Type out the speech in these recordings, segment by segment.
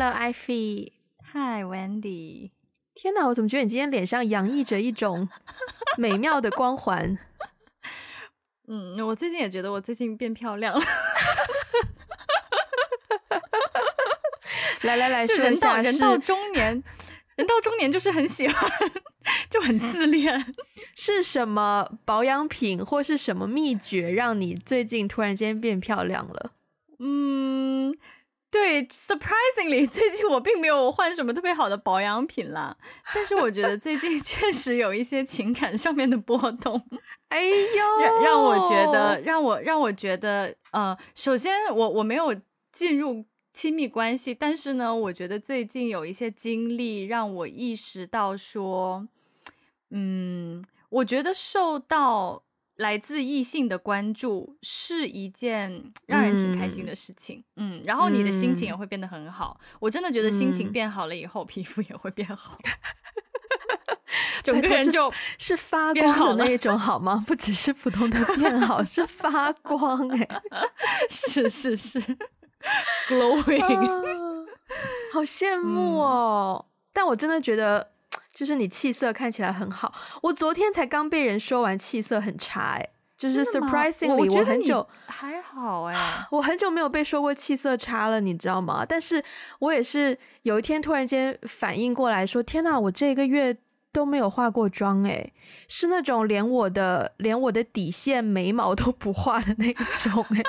Hello，Ivy。Hi，Wendy。天哪，我怎么觉得你今天脸上洋溢着一种 美妙的光环？嗯，我最近也觉得我最近变漂亮了。来来来，说一下人到中年，人到中年就是很喜欢，就很自恋。是什么保养品或是什么秘诀，让你最近突然间变漂亮了？，surprisingly，最近我并没有换什么特别好的保养品啦，但是我觉得最近 确实有一些情感上面的波动，哎呦，让让我觉得，让我让我觉得，呃，首先我我没有进入亲密关系，但是呢，我觉得最近有一些经历让我意识到说，嗯，我觉得受到。来自异性的关注是一件让人挺开心的事情，嗯，嗯，然后你的心情也会变得很好。嗯、我真的觉得心情变好了以后，嗯、皮肤也会变好，整个人就是发光的那一种，好吗？不只是普通的变好，是发光哎、欸，是是是，glowing，啊、好羡慕哦、嗯！但我真的觉得。就是你气色看起来很好，我昨天才刚被人说完气色很差，哎，就是 surprisingly 我很久还好哎，我很久没有被说过气色差了，你知道吗？但是我也是有一天突然间反应过来说，天呐，我这个月都没有化过妆，哎，是那种连我的连我的底线眉毛都不画的那种，哎。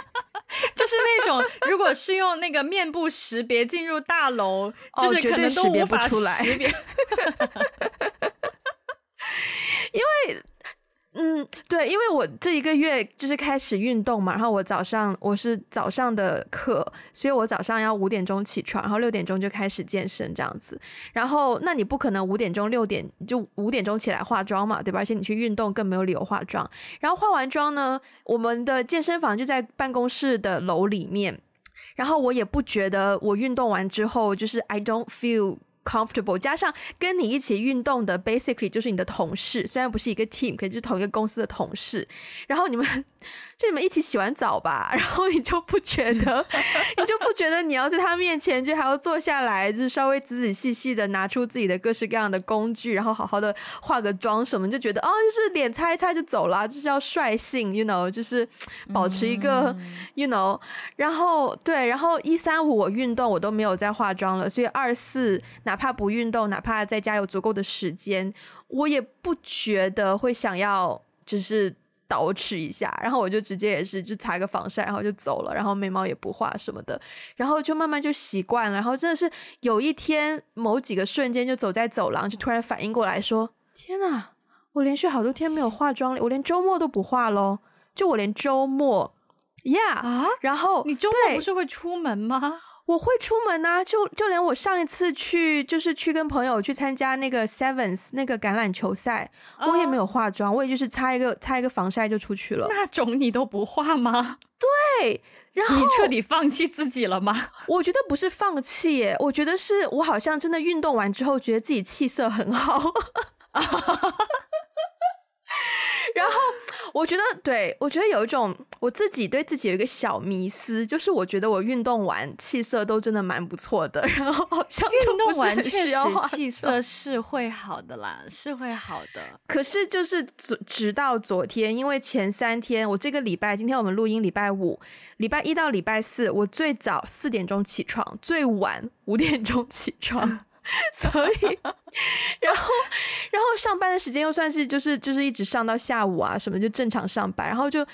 就是那种，如果是用那个面部识别进入大楼，就是可能都无法识别出来。因为，嗯，对，因为我这一个月就是开始运动嘛，然后我早上我是早上的课，所以我早上要五点钟起床，然后六点钟就开始健身这样子。然后，那你不可能五点钟六点就五点钟起来化妆嘛，对吧？而且你去运动更没有理由化妆。然后化完妆呢，我们的健身房就在办公室的楼里面，然后我也不觉得我运动完之后就是 I don't feel。comfortable，加上跟你一起运动的，basically 就是你的同事，虽然不是一个 team，可是就是同一个公司的同事。然后你们就你们一起洗完澡吧，然后你就不觉得，你就不觉得你要在他面前就还要坐下来，就是稍微仔仔细细的拿出自己的各式各样的工具，然后好好的化个妆什么，就觉得哦，就是脸擦一擦就走了，就是要率性，you know，就是保持一个、嗯、you know。然后对，然后一三五我运动我都没有再化妆了，所以二四哪。哪怕不运动，哪怕在家有足够的时间，我也不觉得会想要就是捯饬一下，然后我就直接也是就擦个防晒，然后就走了，然后眉毛也不画什么的，然后就慢慢就习惯了，然后真的是有一天某几个瞬间就走在走廊，就突然反应过来说：“天呐，我连续好多天没有化妆了，我连周末都不化咯，就我连周末，Yeah 啊，然后你周末不是会出门吗？”我会出门啊，就就连我上一次去，就是去跟朋友去参加那个 Sevens 那个橄榄球赛，我也没有化妆，我也就是擦一个擦一个防晒就出去了。那种你都不化吗？对，然后你彻底放弃自己了吗？我觉得不是放弃耶，我觉得是我好像真的运动完之后，觉得自己气色很好。然后我觉得，对，我觉得有一种我自己对自己有一个小迷思，就是我觉得我运动完气色都真的蛮不错的。然后好像运动完确实气色是会好的啦，是会好的。可是就是直到昨天，因为前三天我这个礼拜，今天我们录音礼拜五，礼拜一到礼拜四，我最早四点钟起床，最晚五点钟起床。所以，然后，然后上班的时间又算是就是就是一直上到下午啊什么，就正常上班，然后就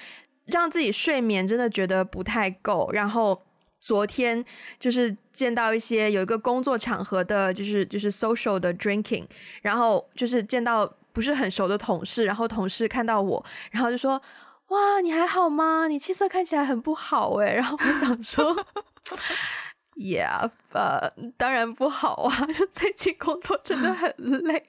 让自己睡眠真的觉得不太够。然后昨天就是见到一些有一个工作场合的，就是就是 social 的 drinking，然后就是见到不是很熟的同事，然后同事看到我，然后就说：“哇，你还好吗？你气色看起来很不好哎。”然后我想说。Yeah，呃，当然不好啊！就最近工作真的很累，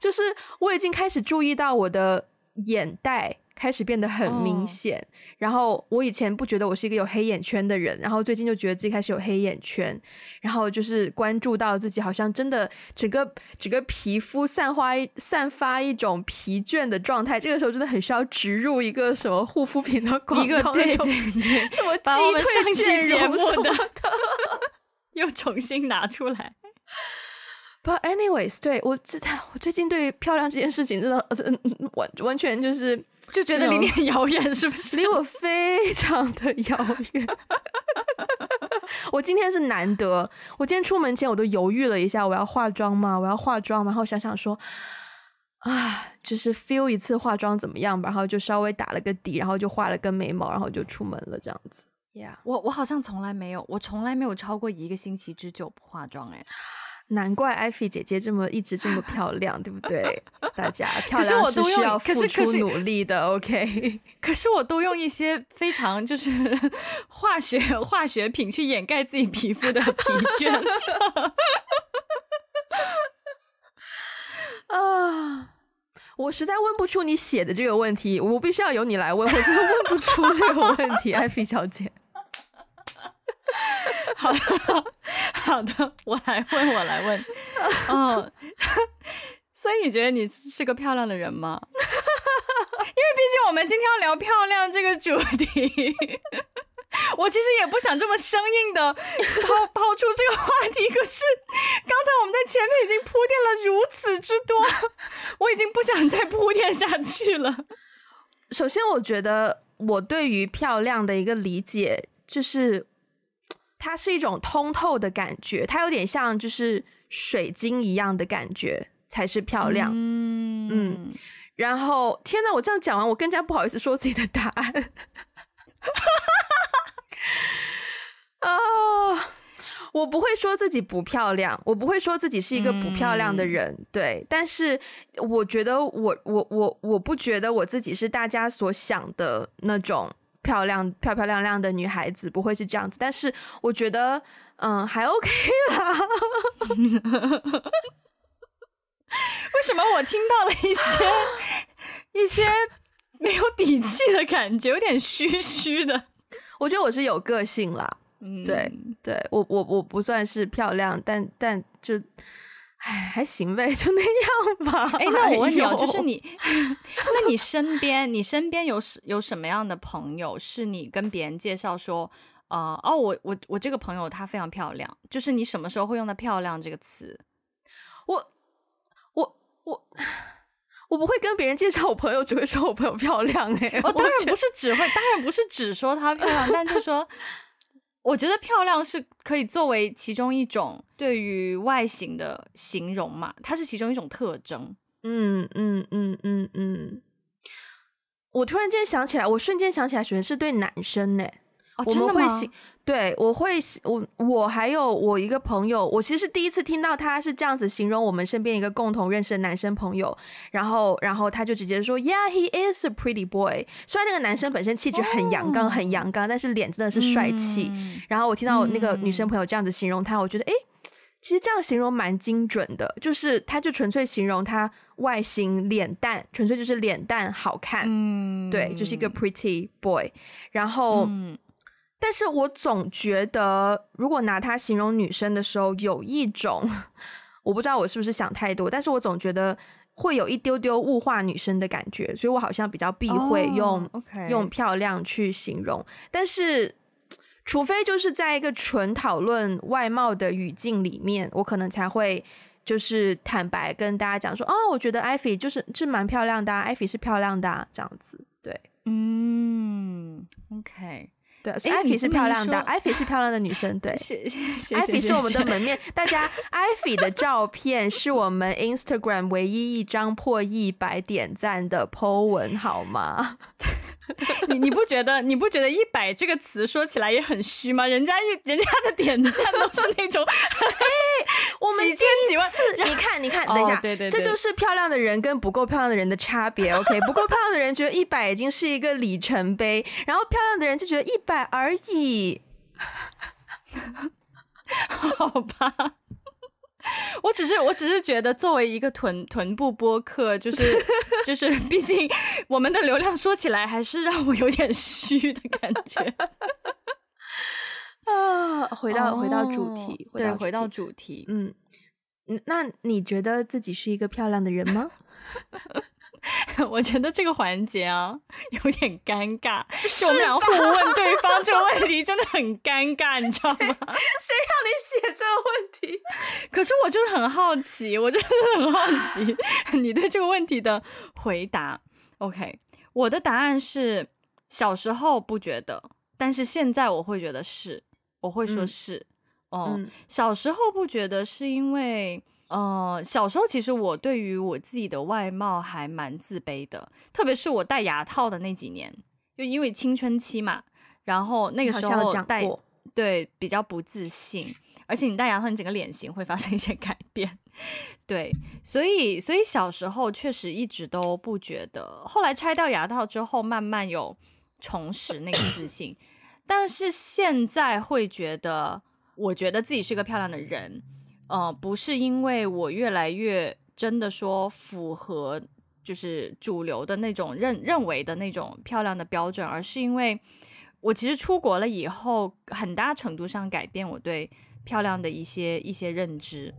就是我已经开始注意到我的眼袋开始变得很明显。Oh. 然后我以前不觉得我是一个有黑眼圈的人，然后最近就觉得自己开始有黑眼圈，然后就是关注到自己好像真的整个整个皮肤散发散发一种疲倦的状态。这个时候真的很需要植入一个什么护肤品的广告，一个对对对，什么鸡腿、健身什么的。又重新拿出来。But anyways，对我这我最近对于漂亮这件事情真的完完全就是就觉得离你很遥远，是不是？离我非常的遥远。我今天是难得，我今天出门前我都犹豫了一下，我要化妆吗？我要化妆吗？然后想想说，啊，就是 feel 一次化妆怎么样吧？然后就稍微打了个底，然后就画了根眉毛，然后就出门了，这样子。Yeah，我我好像从来没有，我从来没有超过一个星期之久不化妆，欸，哎。难怪艾菲姐姐这么一直这么漂亮，对不对？大家漂亮是需要付出努力的，OK。可是我都用一些非常就是 化学化学品去掩盖自己皮肤的疲倦。啊，我实在问不出你写的这个问题，我必须要由你来问，我真的问不出这个问题，艾菲小姐。好的，好的，我来问，我来问。嗯，所以你觉得你是个漂亮的人吗？因为毕竟我们今天要聊漂亮这个主题，我其实也不想这么生硬的抛抛出这个话题。可是刚才我们在前面已经铺垫了如此之多，我已经不想再铺垫下去了。首先，我觉得我对于漂亮的一个理解就是。它是一种通透的感觉，它有点像就是水晶一样的感觉才是漂亮。嗯，嗯，然后天哪，我这样讲完，我更加不好意思说自己的答案。啊、哦，我不会说自己不漂亮，我不会说自己是一个不漂亮的人，嗯、对。但是我觉得我我我我不觉得我自己是大家所想的那种。漂亮漂漂亮亮的女孩子不会是这样子，但是我觉得，嗯，还 OK 啦。为什么我听到了一些 一些没有底气的感觉，有点虚虚的？我觉得我是有个性啦，嗯，对对，我我我不算是漂亮，但但就。哎，还行呗，就那样吧。哎，那我问你哦，就是你，那你身边，你身边有有什么样的朋友，是你跟别人介绍说，呃，哦，我我我这个朋友她非常漂亮，就是你什么时候会用到“漂亮”这个词？我我我我不会跟别人介绍我朋友，只会说我朋友漂亮。哎，我当然不是只会，当然不是只说她漂亮，但就说。我觉得漂亮是可以作为其中一种对于外形的形容嘛，它是其中一种特征。嗯嗯嗯嗯嗯。我突然间想起来，我瞬间想起来，首先是对男生呢。哦，真的吗？对，我会，我我还有我一个朋友，我其实第一次听到他是这样子形容我们身边一个共同认识的男生朋友，然后然后他就直接说，Yeah, he is a pretty boy。虽然那个男生本身气质很阳刚，很阳刚，但是脸真的是帅气。嗯、然后我听到那个女生朋友这样子形容他，我觉得，哎，其实这样形容蛮精准的，就是他就纯粹形容他外形脸蛋，纯粹就是脸蛋好看，嗯，对，就是一个 pretty boy。然后。嗯但是我总觉得，如果拿它形容女生的时候，有一种我不知道我是不是想太多，但是我总觉得会有一丢丢物化女生的感觉，所以我好像比较避讳用、oh. 用漂亮去形容。但是，除非就是在一个纯讨论外貌的语境里面，我可能才会就是坦白跟大家讲说，哦，我觉得艾菲就是是蛮漂亮的，艾菲是漂亮的、啊，这样子。对，嗯，OK。对，所以艾菲是漂亮的，艾菲是漂亮的女生。对，艾菲 是我们的门面。大家，艾菲的照片是我们 Instagram 唯一一张破一百点赞的 po 文，好吗？你你不觉得你不觉得一百这个词说起来也很虚吗？人家一人家的点赞都是那种，哎，我们几千几万次。你看你看，等一下，对对，这就是漂亮的人跟不够漂亮的人的差别。OK，不够漂亮的人觉得一百已经是一个里程碑，然后漂亮的人就觉得一百而已。好吧。我只是，我只是觉得，作为一个臀臀部播客，就是 就是，毕竟我们的流量说起来还是让我有点虚的感觉。啊，回到回到主题，对，回到主题，嗯，那你觉得自己是一个漂亮的人吗？我觉得这个环节啊有点尴尬，就我们俩互问对方这个问题真的很尴尬，你知道吗？谁，让你写这个问题？可是我就是很好奇，我真的很好奇 你对这个问题的回答。OK，我的答案是小时候不觉得，但是现在我会觉得是，我会说是。嗯哦，嗯、小时候不觉得是因为，呃，小时候其实我对于我自己的外貌还蛮自卑的，特别是我戴牙套的那几年，就因为青春期嘛，然后那个时候戴，对，比较不自信，而且你戴牙套，你整个脸型会发生一些 改变，对，所以所以小时候确实一直都不觉得，后来拆掉牙套之后，慢慢有重拾那个自信，但是现在会觉得。我觉得自己是个漂亮的人，呃，不是因为我越来越真的说符合就是主流的那种认认为的那种漂亮的标准，而是因为我其实出国了以后，很大程度上改变我对漂亮的一些一些认知。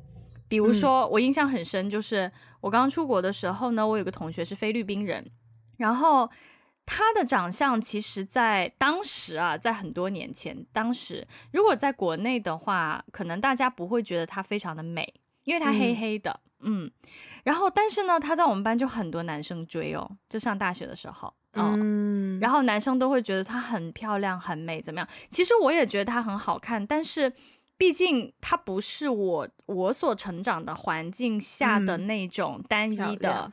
比如说，我印象很深，就是我刚出国的时候呢，我有个同学是菲律宾人，然后。他的长相其实，在当时啊，在很多年前，当时如果在国内的话，可能大家不会觉得他非常的美，因为他黑黑的，嗯，嗯，然后但是呢，他在我们班就很多男生追哦，就上大学的时候，哦、嗯，然后男生都会觉得她很漂亮、很美，怎么样？其实我也觉得她很好看，但是毕竟他不是我我所成长的环境下的那种单一的。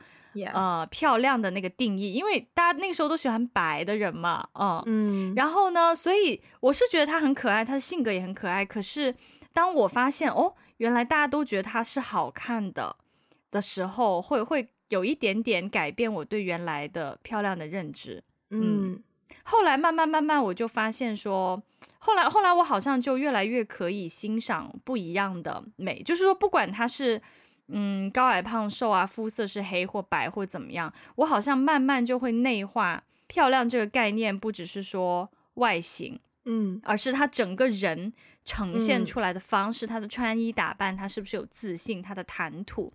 呃，漂亮的那个定义，因为大家那个时候都喜欢白的人嘛，呃、嗯，然后呢，所以我是觉得她很可爱，她的性格也很可爱。可是当我发现哦，原来大家都觉得她是好看的的时候，会会有一点点改变我对原来的漂亮的认知。嗯，嗯，后来慢慢慢慢，我就发现说，后来后来我好像就越来越可以欣赏不一样的美，就是说，不管他是。嗯，高矮胖瘦啊，肤色是黑或白或怎么样，我好像慢慢就会内化漂亮这个概念，不只是说外形，嗯，而是他整个人呈现出来的方式，嗯、他的穿衣打扮，他是不是有自信，他的谈吐，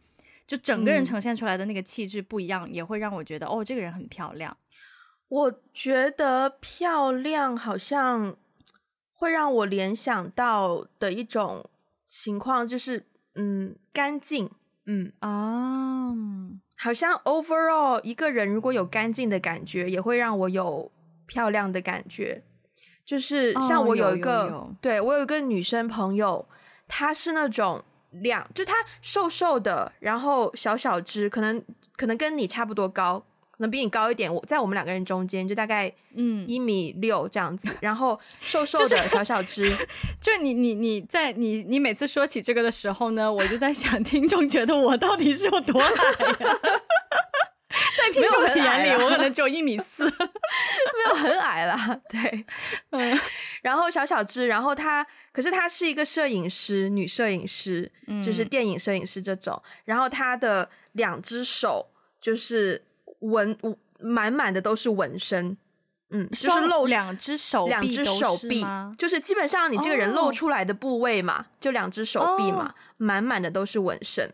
就整个人呈现出来的那个气质不一样，嗯、也会让我觉得哦，这个人很漂亮。我觉得漂亮好像会让我联想到的一种情况，就是嗯，干净。嗯啊，oh. 好像 overall 一个人如果有干净的感觉，也会让我有漂亮的感觉。就是像我有一个，oh, 有有有对，我有一个女生朋友，她是那种两，就她瘦瘦的，然后小小只，可能可能跟你差不多高。可能比你高一点，我在我们两个人中间，就大概嗯一米六这样子，嗯、然后瘦瘦的小小只，就你你你在你你每次说起这个的时候呢，我就在想，听众觉得我到底是有多矮呀？在听众的眼里，我可能只有一米四，没有很矮啦。对，嗯，然后小小只，然后她，可是她是一个摄影师，女摄影师，嗯、就是电影摄影师这种，然后她的两只手就是。纹满满的都是纹身，嗯，就是露两只手，两只手臂，就是基本上你这个人露出来的部位嘛，哦、就两只手臂嘛，满满、哦、的都是纹身。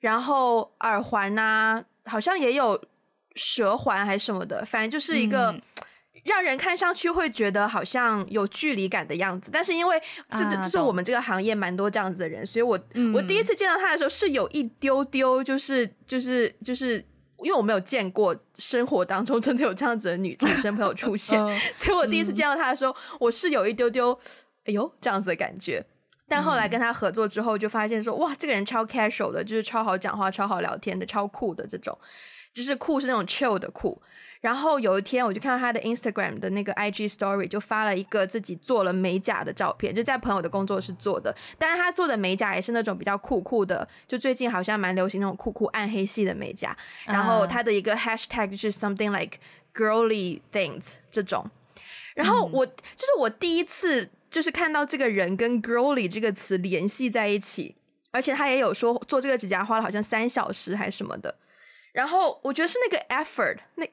然后耳环啊，好像也有蛇环还是什么的，反正就是一个让人看上去会觉得好像有距离感的样子。但是因为这这、啊、是我们这个行业蛮多这样子的人，所以我、嗯、我第一次见到他的时候是有一丢丢，就是就是就是。因为我没有见过生活当中真的有这样子的女女生朋友出现，嗯、所以我第一次见到她的时候，嗯、我是有一丢丢，哎呦这样子的感觉。但后来跟她合作之后，就发现说，哇，这个人超 casual 的，就是超好讲话、超好聊天的，超酷的这种，就是酷是那种 chill 的酷。然后有一天，我就看到他的 Instagram 的那个 IG Story，就发了一个自己做了美甲的照片，就在朋友的工作室做的。但是他做的美甲也是那种比较酷酷的，就最近好像蛮流行那种酷酷暗黑系的美甲。然后他的一个 Hashtag 就是 something like girly things 这种。然后我、嗯、就是我第一次就是看到这个人跟 girly 这个词联系在一起，而且他也有说做这个指甲花了好像三小时还是什么的。然后我觉得是那个 effort 那。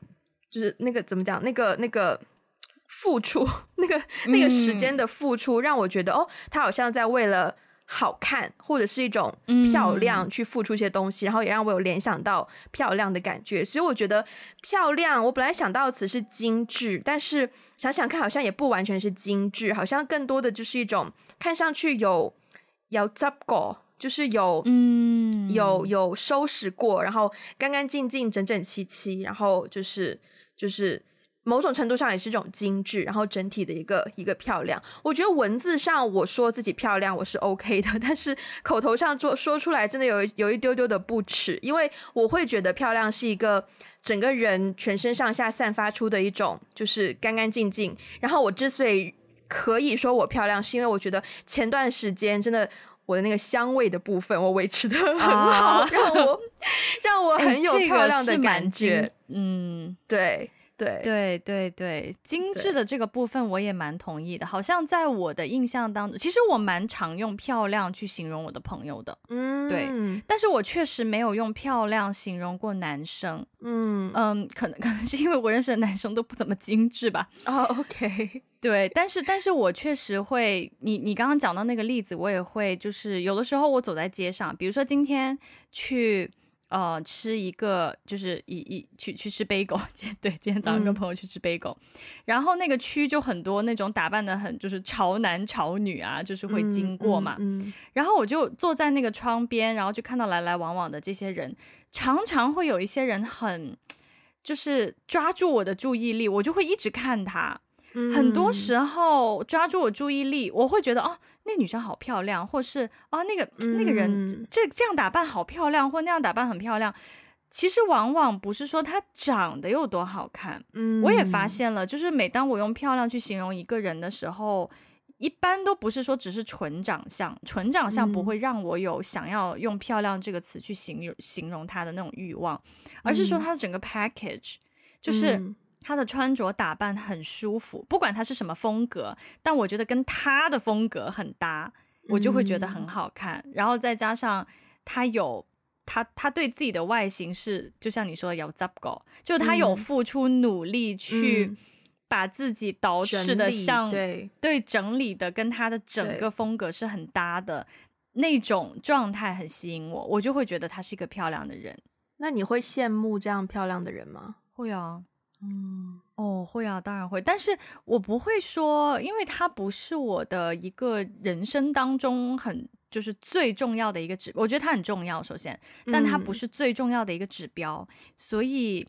就是那个怎么讲？那个那个付出，那个那个时间的付出，让我觉得哦，他好像在为了好看，或者是一种漂亮去付出一些东西，嗯、然后也让我有联想到漂亮的感觉。所以我觉得漂亮，我本来想到的词是精致，但是想想看，好像也不完全是精致，好像更多的就是一种看上去有有就是有嗯有有收拾过，然后干干净净、整整齐齐，然后就是就是。某种程度上也是一种精致，然后整体的一个一个漂亮。我觉得文字上我说自己漂亮我是 OK 的，但是口头上做说出来真的有有一丢丢的不齿，因为我会觉得漂亮是一个整个人全身上下散发出的一种就是干干净净。然后我之所以可以说我漂亮，是因为我觉得前段时间真的我的那个香味的部分我维持的很好，啊、让我让我很有漂亮的感觉。欸、嗯，对。对对对对，精致的这个部分我也蛮同意的。好像在我的印象当中，其实我蛮常用漂亮去形容我的朋友的。嗯，对。但是我确实没有用漂亮形容过男生。嗯嗯，可能可能是因为我认识的男生都不怎么精致吧。哦，OK。对，但是但是我确实会，你你刚刚讲到那个例子，我也会，就是有的时候我走在街上，比如说今天去。呃，吃一个就是一一去去吃贝果，对，今天早上跟朋友去吃贝果，嗯、然后那个区就很多那种打扮的很就是潮男潮女啊，就是会经过嘛，嗯嗯嗯、然后我就坐在那个窗边，然后就看到来来往往的这些人，常常会有一些人很就是抓住我的注意力，我就会一直看他。很多时候抓住我注意力，我会觉得哦，那女生好漂亮，或是啊、哦，那个那个人这这样打扮好漂亮，或那样打扮很漂亮。其实往往不是说她长得有多好看，嗯，我也发现了，就是每当我用漂亮去形容一个人的时候，一般都不是说只是纯长相，纯长相不会让我有想要用漂亮这个词去形容形容她的那种欲望，而是说她的整个 package 就是。他的穿着打扮很舒服，不管他是什么风格，但我觉得跟他的风格很搭，我就会觉得很好看。嗯、然后再加上他有他他对自己的外形是，就像你说的有 zap go，就他有付出努力去把自己捯饬的像对对整理的跟他的整个风格是很搭的那种状态，很吸引我，我就会觉得他是一个漂亮的人。那你会羡慕这样漂亮的人吗？会啊。嗯，哦，会啊，当然会，但是我不会说，因为他不是我的一个人生当中很就是最重要的一个指，我觉得他很重要，首先，但他不是最重要的一个指标，嗯、所以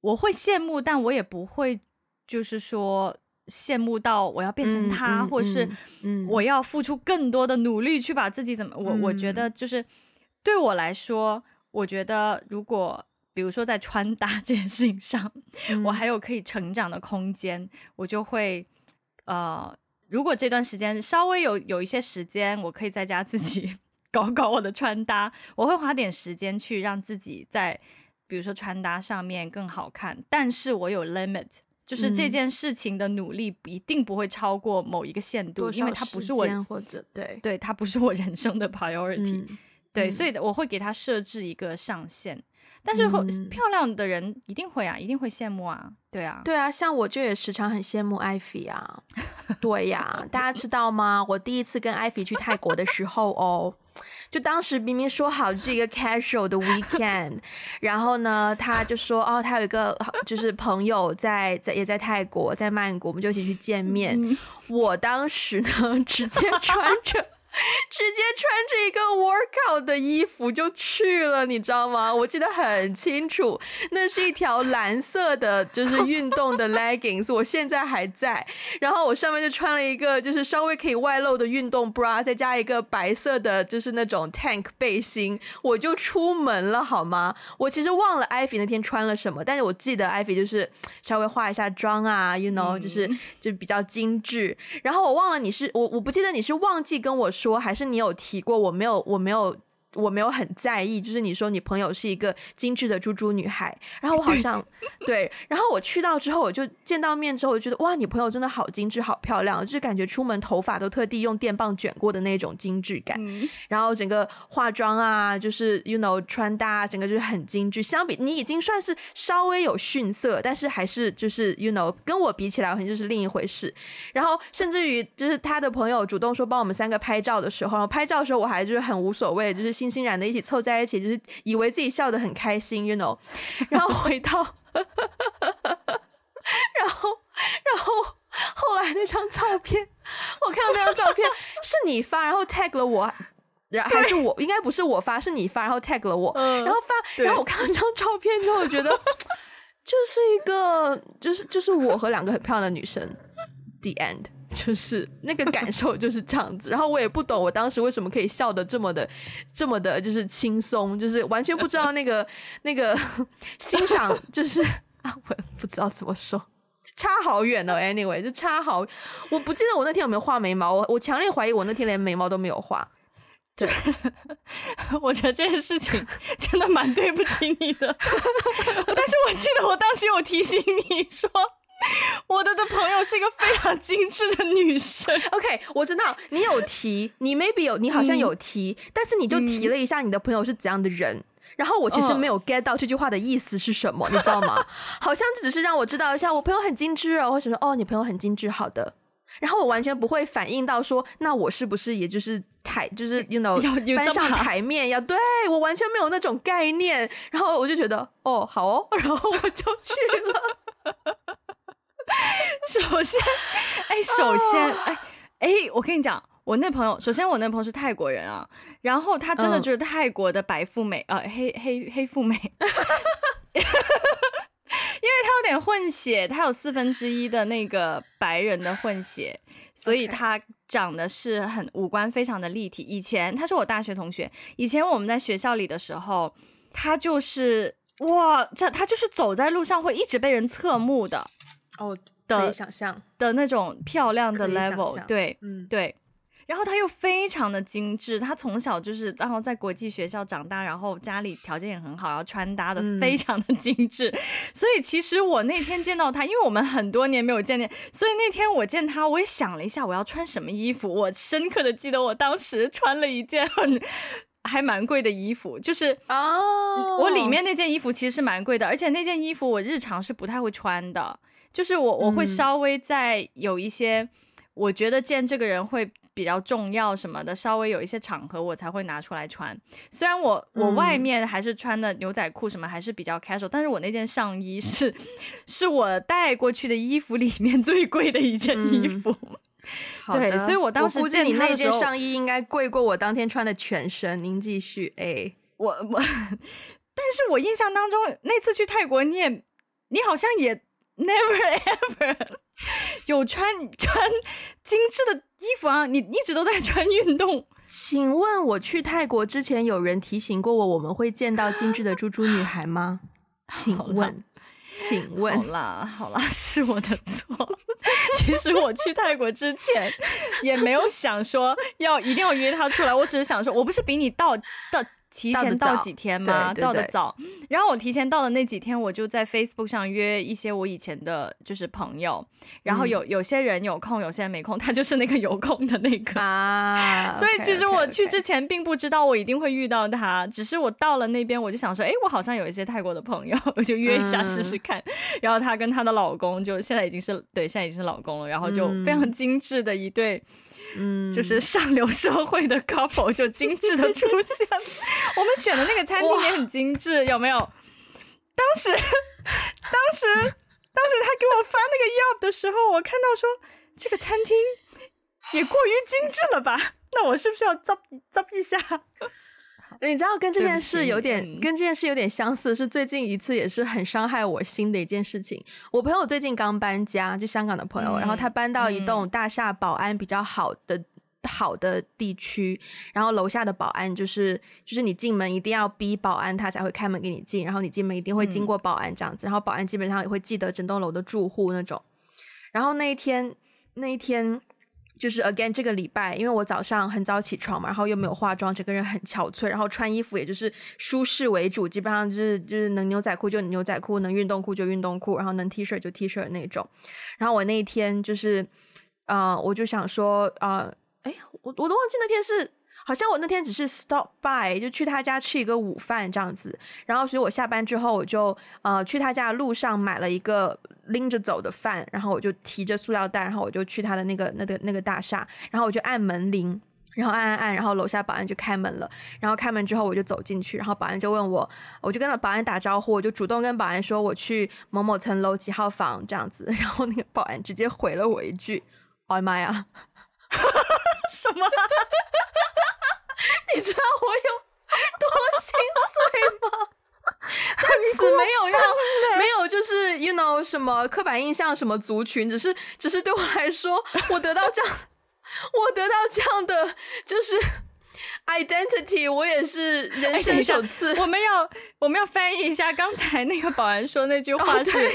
我会羡慕，但我也不会就是说羡慕到我要变成他，嗯、或者是我要付出更多的努力去把自己怎么，嗯、我我觉得就是对我来说，我觉得如果。比如说在穿搭这件事情上，嗯、我还有可以成长的空间，我就会，呃，如果这段时间稍微有有一些时间，我可以在家自己 搞搞我的穿搭，我会花点时间去让自己在，比如说穿搭上面更好看。但是我有 limit，就是这件事情的努力一定不会超过某一个限度，因为它不是我或者对对，它不是我人生的 priority，、嗯、对，嗯、所以我会给它设置一个上限。但是会漂亮的人一定会啊，一定会羡慕啊，对啊，对啊，像我就也时常很羡慕艾菲啊，对呀、啊，大家知道吗？我第一次跟艾菲去泰国的时候哦，就当时明明说好是一个 casual 的 weekend，然后呢，他就说哦，他有一个就是朋友在在也在泰国，在曼谷，我们就一起去见面。嗯、我当时呢，直接穿着。直接穿着一个 workout 的衣服就去了，你知道吗？我记得很清楚，那是一条蓝色的，就是运动的 leggings，我现在还在。然后我上面就穿了一个，就是稍微可以外露的运动 bra，再加一个白色的，就是那种 tank 背心，我就出门了，好吗？我其实忘了艾菲那天穿了什么，但是我记得艾菲就是稍微化一下妆啊，you know，就是就比较精致。然后我忘了你是我，我不记得你是忘记跟我说。说还是你有提过，我没有，我没有我没有很在意，就是你说你朋友是一个精致的猪猪女孩，然后我好像 对，然后我去到之后，我就见到面之后，我就觉得哇，你朋友真的好精致，好漂亮，就是感觉出门头发都特地用电棒卷过的那种精致感，嗯、然后整个化妆啊，就是 you know 穿搭，整个就是很精致。相比你已经算是稍微有逊色，但是还是就是 you know 跟我比起来，好像就是另一回事。然后甚至于就是他的朋友主动说帮我们三个拍照的时候，然后拍照的时候我还就是很无所谓，就是。欣欣然的一起凑在一起，就是以为自己笑得很开心，you know。然后回到，然后，然后后来那张照片，我看到那张照片是你发，然后 tag 了我，然后还是我，应该不是我发，是你发，然后 tag 了我，然后发，然后我看到那张照片之后，我觉得 就是一个，就是就是我和两个很漂亮的女生，the end。就是那个感受就是这样子，然后我也不懂我当时为什么可以笑得这么的这么的，就是轻松，就是完全不知道那个那个欣赏，就是啊，我也不知道怎么说，差好远哦。Anyway，就差好，我不记得我那天有没有画眉毛，我我强烈怀疑我那天连眉毛都没有画。对，我觉得这件事情真的蛮对不起你的，但是我记得我当时有提醒你说。我的的朋友是一个非常精致的女生。OK，我知道你有提，你 maybe 有，你好像有提，嗯、但是你就提了一下你的朋友是怎样的人，嗯、然后我其实没有 get 到这句话的意思是什么，哦、你知道吗？好像只是让我知道一下，我朋友很精致哦，或者说哦，你朋友很精致，好的。然后我完全不会反应到说，那我是不是也就是台，就是 you know 上台面呀对我完全没有那种概念，然后我就觉得哦好哦，然后我就去了。首先，哎、欸，首先，哎、欸，哎、欸，我跟你讲，我那朋友，首先我那朋友是泰国人啊，然后他真的就是泰国的白富美，嗯、呃，黑黑黑富美，因为他有点混血，他有四分之一的那个白人的混血，所以他长得是很五官非常的立体。以前他是我大学同学，以前我们在学校里的时候，他就是哇，这他就是走在路上会一直被人侧目的。哦，的想象的那种漂亮的 level，对，嗯，对。然后他又非常的精致，他从小就是然后在国际学校长大，然后家里条件也很好，然后穿搭的非常的精致。嗯、所以其实我那天见到他，因为我们很多年没有见面，所以那天我见他，我也想了一下我要穿什么衣服。我深刻的记得我当时穿了一件很还蛮贵的衣服，就是哦，我里面那件衣服其实是蛮贵的，而且那件衣服我日常是不太会穿的。就是我我会稍微在有一些，我觉得见这个人会比较重要什么的，稍微有一些场合我才会拿出来穿。虽然我我外面还是穿的牛仔裤什么还是比较 casual，但是我那件上衣是是我带过去的衣服里面最贵的一件衣服。嗯、对，所以我当时见你那件上衣应该贵过我当天穿的全身。您继续，哎，我我，但是我印象当中那次去泰国，你也你好像也。Never ever 有穿穿精致的衣服啊！你一直都在穿运动。请问我去泰国之前，有人提醒过我我们会见到精致的猪猪女孩吗？请问，请问，好啦好啦，是我的错。其实我去泰国之前也没有想说要一定要约她出来，我只是想说，我不是比你到到。提前到几天吗？到的早，然后我提前到的那几天，我就在 Facebook 上约一些我以前的就是朋友，然后有有些人有空，有些人没空，他就是那个有空的那个啊。所以其实我去之前并不知道我一定会遇到他，只是我到了那边，我就想说，哎，我好像有一些泰国的朋友，我就约一下试试看。然后她跟她的老公就现在已经是对，现在已经是老公了，然后就非常精致的一对。嗯，就是上流社会的 couple 就精致的出现，我们选的那个餐厅也很精致，有没有？当时，当时，当时他给我发那个 Yelp 的时候，我看到说这个餐厅也过于精致了吧？那我是不是要 zap zap 一下？你知道跟这件事有点跟这件事有点相似，是最近一次也是很伤害我心的一件事情。我朋友最近刚搬家，就香港的朋友，嗯、然后他搬到一栋大厦保安比较好的、嗯、好的地区，然后楼下的保安就是就是你进门一定要逼保安他才会开门给你进，然后你进门一定会经过保安这样子，然后保安基本上也会记得整栋楼的住户那种。然后那一天那一天。就是 again 这个礼拜，因为我早上很早起床嘛，然后又没有化妆，整个人很憔悴，然后穿衣服也就是舒适为主，基本上就是就是能牛仔裤就牛仔裤，能运动裤就运动裤，然后能 T 恤就 T 恤那种。然后我那一天就是，呃，我就想说，呃，哎，我我都忘记那天是。好像我那天只是 stop by，就去他家吃一个午饭这样子，然后所以我下班之后我就呃去他家的路上买了一个拎着走的饭，然后我就提着塑料袋，然后我就去他的那个那个那个大厦，然后我就按门铃，然后按按按，然后楼下保安就开门了，然后开门之后我就走进去，然后保安就问我，我就跟保安打招呼，我就主动跟保安说我去某某层楼几号房这样子，然后那个保安直接回了我一句，哎妈呀，什么？你知道我有多心碎吗？但是没有要没有就是 you know 什么刻板印象什么族群，只是只是对我来说，我得到这样，我得到这样的就是 identity，我也是人生首次。欸、我们要我们要翻译一下刚才那个保安说那句话是、哦、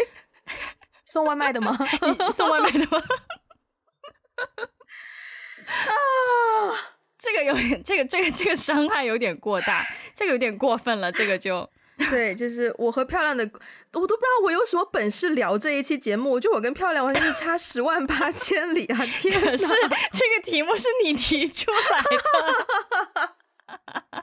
送外卖的吗？送外卖的吗？啊。这个有点，这个这个这个伤害有点过大，这个有点过分了，这个就 对，就是我和漂亮的，我都不知道我有什么本事聊这一期节目，就我跟漂亮完全是差十万八千里啊！天哪，是这个题目是你提出来的。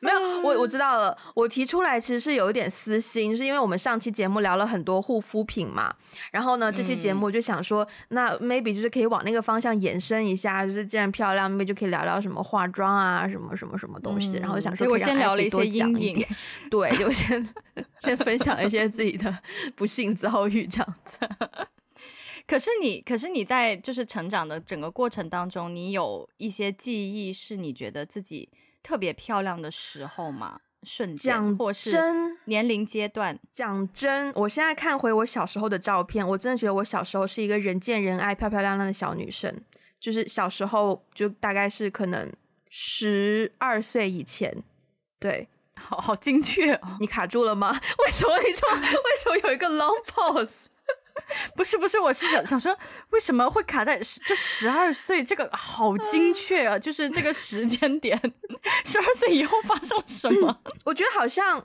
没有，我我知道了。我提出来其实是有一点私心，是因为我们上期节目聊了很多护肤品嘛。然后呢，这期节目就想说，嗯、那 maybe 就是可以往那个方向延伸一下，就是既然漂亮，maybe 就可以聊聊什么化妆啊，什么什么什么东西。嗯、然后就想说，我先聊了一些阴影，对，就先先分享一些自己的 不幸遭遇这样子。可是你，可是你在就是成长的整个过程当中，你有一些记忆是你觉得自己。特别漂亮的时候嘛，瞬间或是年龄阶段。讲真，我现在看回我小时候的照片，我真的觉得我小时候是一个人见人爱、漂漂亮亮的小女生。就是小时候，就大概是可能十二岁以前。对，好好精确哦。你卡住了吗？为什么你说？为什么有一个 long pause？不是不是，我是想想说，为什么会卡在十就十二岁？这个好精确啊！就是这个时间点，十二岁以后发生什么？嗯，我觉得好像，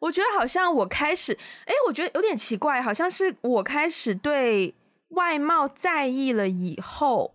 我觉得好像我开始，哎，我觉得有点奇怪，好像是我开始对外貌在意了以后，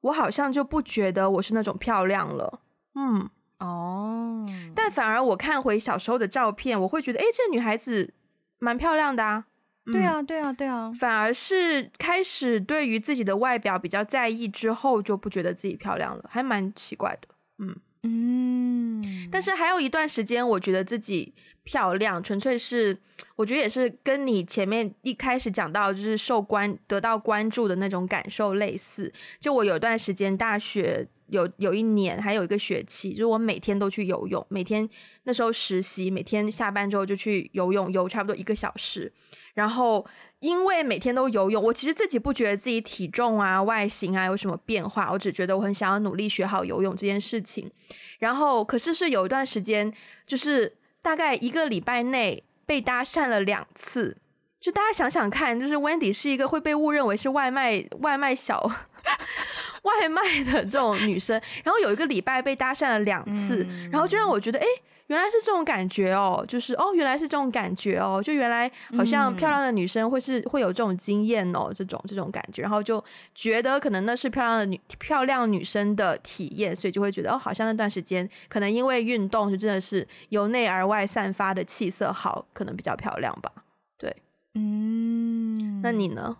我好像就不觉得我是那种漂亮了。嗯，哦，但反而我看回小时候的照片，我会觉得，哎，这女孩子蛮漂亮的啊。对啊，对啊，对啊，反而是开始对于自己的外表比较在意之后，就不觉得自己漂亮了，还蛮奇怪的。嗯嗯，但是还有一段时间，我觉得自己漂亮，纯粹是我觉得也是跟你前面一开始讲到，就是受关得到关注的那种感受类似。就我有一段时间大学有有一年，还有一个学期，就是我每天都去游泳，每天那时候实习，每天下班之后就去游泳，游差不多一个小时。然后，因为每天都游泳，我其实自己不觉得自己体重啊、外形啊有什么变化，我只觉得我很想要努力学好游泳这件事情。然后，可是是有一段时间，就是大概一个礼拜内被搭讪了两次。就大家想想看，就是 Wendy 是一个会被误认为是外卖外卖小外卖的这种女生，然后有一个礼拜被搭讪了两次，嗯、然后就让我觉得，哎。原来是这种感觉哦，就是哦，原来是这种感觉哦，就原来好像漂亮的女生会是、嗯、会有这种经验哦，这种这种感觉，然后就觉得可能那是漂亮的女漂亮女生的体验，所以就会觉得哦，好像那段时间可能因为运动就真的是由内而外散发的气色好，可能比较漂亮吧。对，嗯，那你呢？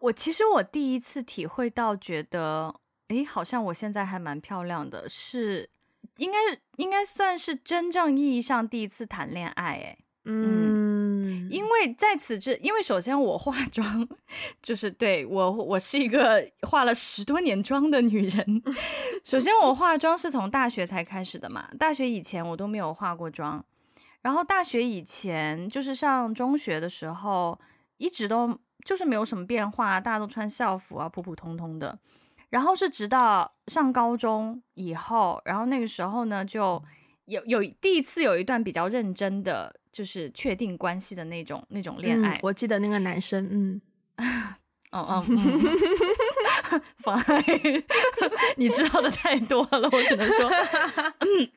我其实我第一次体会到觉得，诶，好像我现在还蛮漂亮的，是。应该应该算是真正意义上第一次谈恋爱，诶，嗯，因为在此之，因为首先我化妆，就是对我我是一个化了十多年妆的女人。首先我化妆是从大学才开始的嘛，大学以前我都没有化过妆，然后大学以前就是上中学的时候，一直都就是没有什么变化，大家都穿校服啊，普普通通的。然后是直到上高中以后，然后那个时候呢，就有有第一次有一段比较认真的，就是确定关系的那种那种恋爱。嗯，我记得那个男生，嗯，哦哦，嗯、Fine，你知道的太多了，我只能说，嗯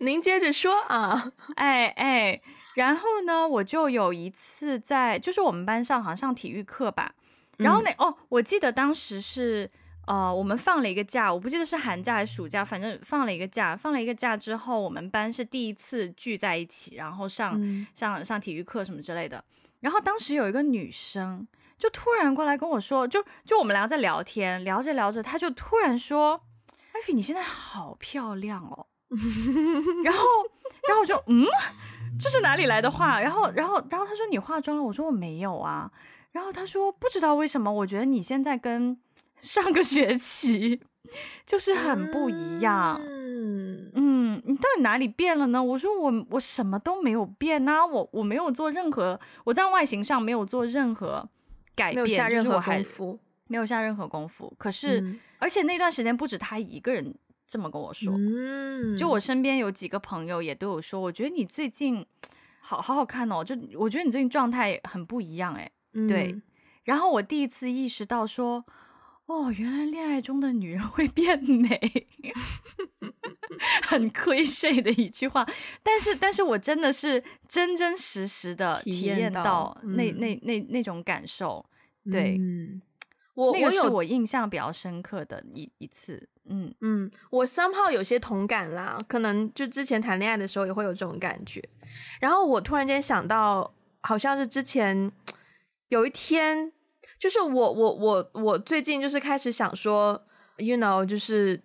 您接着说啊，哎哎，然后呢，我就有一次在，就是我们班上好像上体育课吧，然后那、嗯、哦，我记得当时是。呃，我们放了一个假，我不记得是寒假还是暑假，反正放了一个假。放了一个假之后，我们班是第一次聚在一起，然后上、嗯、上上体育课什么之类的。然后当时有一个女生就突然过来跟我说，就就我们俩在聊天，聊着聊着，她就突然说：“艾菲，你现在好漂亮哦。”然后然后我就嗯，这是哪里来的话？然后然后然后他说：“你化妆了？”我说：“我没有啊。”然后他说：“不知道为什么，我觉得你现在跟 ……”上个学期就是很不一样，嗯嗯，你到底哪里变了呢？我说我我什么都没有变呐、啊，我我没有做任何，我在外形上没有做任何改变，没有下任何功夫，没有下任何功夫。可是，嗯、而且那段时间不止他一个人这么跟我说，嗯，就我身边有几个朋友也都有说，我觉得你最近好好好看哦，就我觉得你最近状态很不一样，哎，对。嗯、然后我第一次意识到说。哦，原来恋爱中的女人会变美，很 cliché 的一句话，但是，但是我真的是真真实实的体验到那那那那，那种感受，对，嗯、我那个是我印象比较深刻的一一次，嗯嗯，我 somehow 有些同感啦，可能就之前谈恋爱的时候也会有这种感觉，然后我突然间想到，好像是之前有一天。就是我我我我最近就是开始想说，you know，就是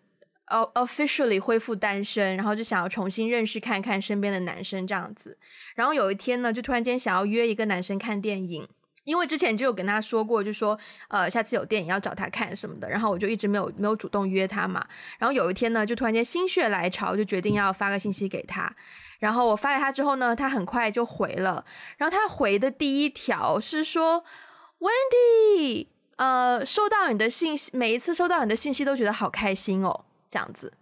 呃 officially 恢复单身，然后就想要重新认识看看身边的男生这样子。然后有一天呢，就突然间想要约一个男生看电影，因为之前就有跟他说过，就说呃下次有电影要找他看什么的。然后我就一直没有没有主动约他嘛。然后有一天呢，就突然间心血来潮，就决定要发个信息给他。然后我发给他之后呢，他很快就回了。然后他回的第一条是说。Wendy，呃，收到你的信息，每一次收到你的信息都觉得好开心哦，这样子，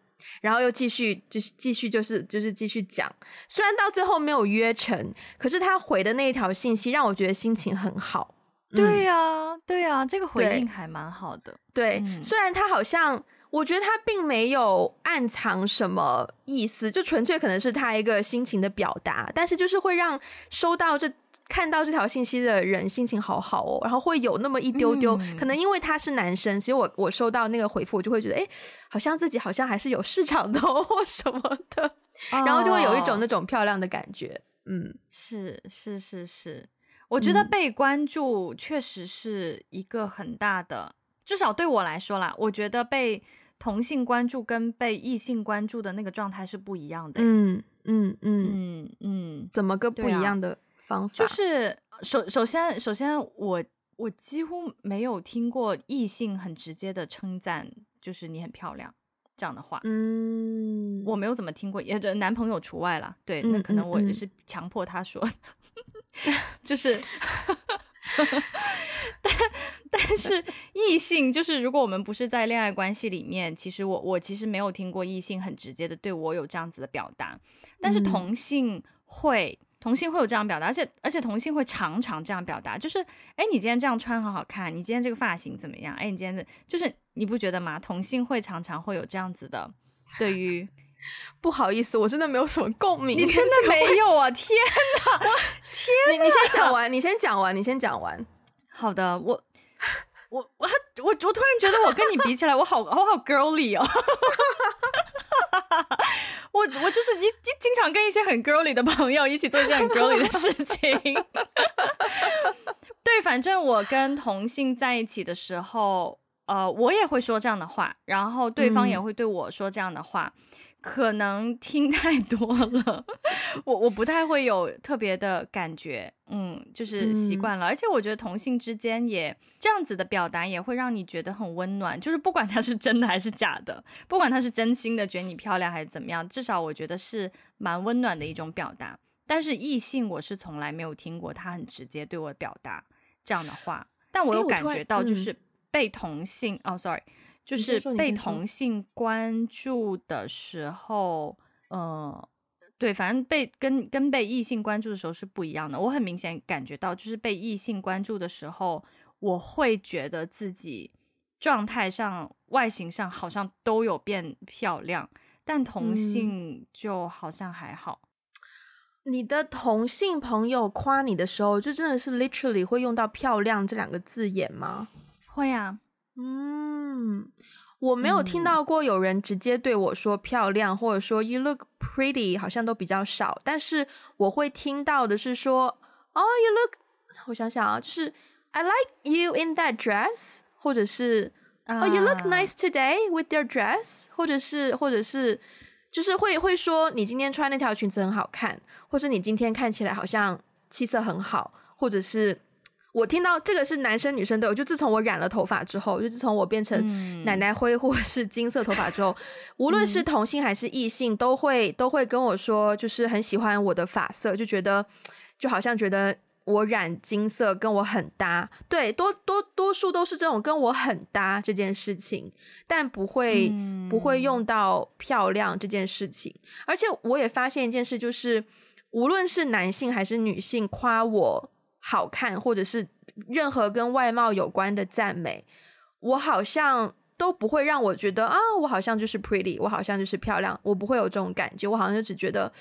然后又继续就是继续就是就是继续讲，虽然到最后没有约成，可是他回的那一条信息让我觉得心情很好。对呀、啊，对呀、啊，这个回应还蛮好的。对，嗯、虽然他好像，我觉得他并没有暗藏什么意思，就纯粹可能是他一个心情的表达，但是就是会让收到这。看到这条信息的人心情好好哦，然后会有那么一丢丢，嗯、可能因为他是男生，所以我我收到那个回复，我就会觉得，哎，好像自己好像还是有市场的哦，或 什么的，哦、然后就会有一种那种漂亮的感觉。嗯，是是是是，我觉得被关注确实是一个很大的，嗯、至少对我来说啦，我觉得被同性关注跟被异性关注的那个状态是不一样的。嗯嗯嗯嗯嗯，嗯怎么个不一样的方法？就是首首先首先我我几乎没有听过异性很直接的称赞，就是你很漂亮这样的话。嗯，我没有怎么听过，也男朋友除外了。对，那可能我也是强迫他说，嗯嗯、就是，但但是异性就是如果我们不是在恋爱关系里面，其实我我其实没有听过异性很直接的对我有这样子的表达，但是同性会。同性会有这样表达，而且而且同性会常常这样表达，就是哎，你今天这样穿很好看，你今天这个发型怎么样？哎，你今天的就是你不觉得吗？同性会常常会有这样子的，对于 不好意思，我真的没有什么共鸣，你真的没有啊？天哪，我 天哪，你你先讲完，你先讲完，你先讲完。好的，我我我我我突然觉得我跟你比起来，我好我好 girly 哦。我我就是一一经常跟一些很 girly 的朋友一起做一些很 girly 的事情。对，反正我跟同性在一起的时候，呃，我也会说这样的话，然后对方也会对我说这样的话。嗯可能听太多了，我我不太会有特别的感觉，嗯，就是习惯了。嗯、而且我觉得同性之间也这样子的表达也会让你觉得很温暖，就是不管他是真的还是假的，不管他是真心的觉得你漂亮还是怎么样，至少我觉得是蛮温暖的一种表达。但是异性我是从来没有听过他很直接对我表达这样的话，但我有感觉到就是被同性，哦，sorry。就是被同性关注的时候，呃，对，反正被跟跟被异性关注的时候是不一样的。我很明显感觉到，就是被异性关注的时候，我会觉得自己状态上、外形上好像都有变漂亮，但同性就好像还好。嗯、你的同性朋友夸你的时候，就真的是 literally 会用到“漂亮”这两个字眼吗？会啊，嗯，我没有听到过有人直接对我说“漂亮”或者说 “you look pretty”，好像都比较少。但是我会听到的是说“哦、oh,，you look”，我想想啊，就是 “I like you in that dress”。或者是哦、uh, oh,，you look nice today with your dress，或者是或者是就是会会说你今天穿那条裙子很好看，或是你今天看起来好像气色很好，或者是我听到这个是男生女生都有，就自从我染了头发之后，就自从我变成奶奶灰或者是金色头发之后，嗯、无论是同性还是异性，都会都会跟我说，就是很喜欢我的发色，就觉得就好像觉得。我染金色跟我很搭，对，多多多数都是这种跟我很搭这件事情，但不会、嗯、不会用到漂亮这件事情。而且我也发现一件事，就是无论是男性还是女性夸我好看，或者是任何跟外貌有关的赞美，我好像都不会让我觉得啊，我好像就是 pretty，我好像就是漂亮，我不会有这种感觉，我好像就只觉得。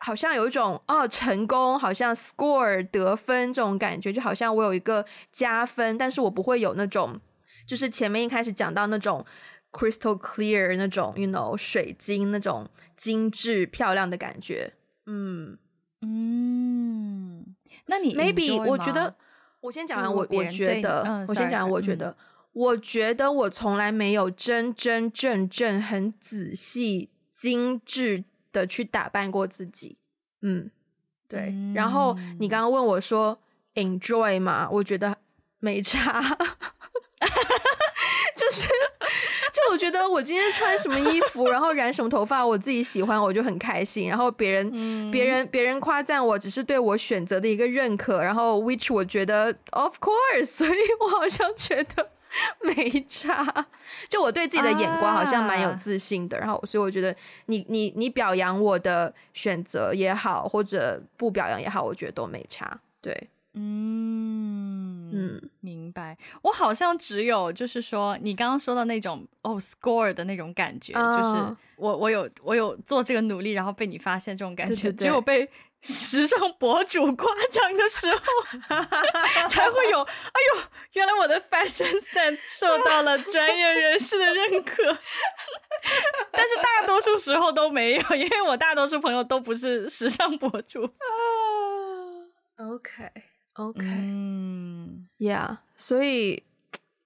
好像有一种哦，成功，好像 score 得分这种感觉，就好像我有一个加分，但是我不会有那种，就是前面一开始讲到那种 crystal clear 那种，you know，水晶那种精致漂亮的感觉。嗯嗯，那你 maybe 我觉得，我先讲完我，我我觉得，嗯、我先讲完，我觉得，嗯、我觉得我从来没有真真正正很仔细精致。的去打扮过自己，嗯，对。嗯、然后你刚刚问我说 enjoy 嘛，我觉得没差，就是就我觉得我今天穿什么衣服，然后染什么头发，我自己喜欢，我就很开心。然后别人、嗯、别人别人夸赞我，只是对我选择的一个认可。然后 which 我觉得 of course，所以我好像觉得。没差，就我对自己的眼光好像蛮有自信的，啊、然后所以我觉得你你你表扬我的选择也好，或者不表扬也好，我觉得都没差。对，嗯嗯，明白。我好像只有就是说你刚刚说的那种哦 score 的那种感觉，啊、就是我我有我有做这个努力，然后被你发现这种感觉，对对对，只有被。时尚博主夸奖的时候，才会有。哎呦，原来我的 fashion sense 受到了专业人士的认可。但是大多数时候都没有，因为我大多数朋友都不是时尚博主。啊，OK，OK，嗯，Yeah，所以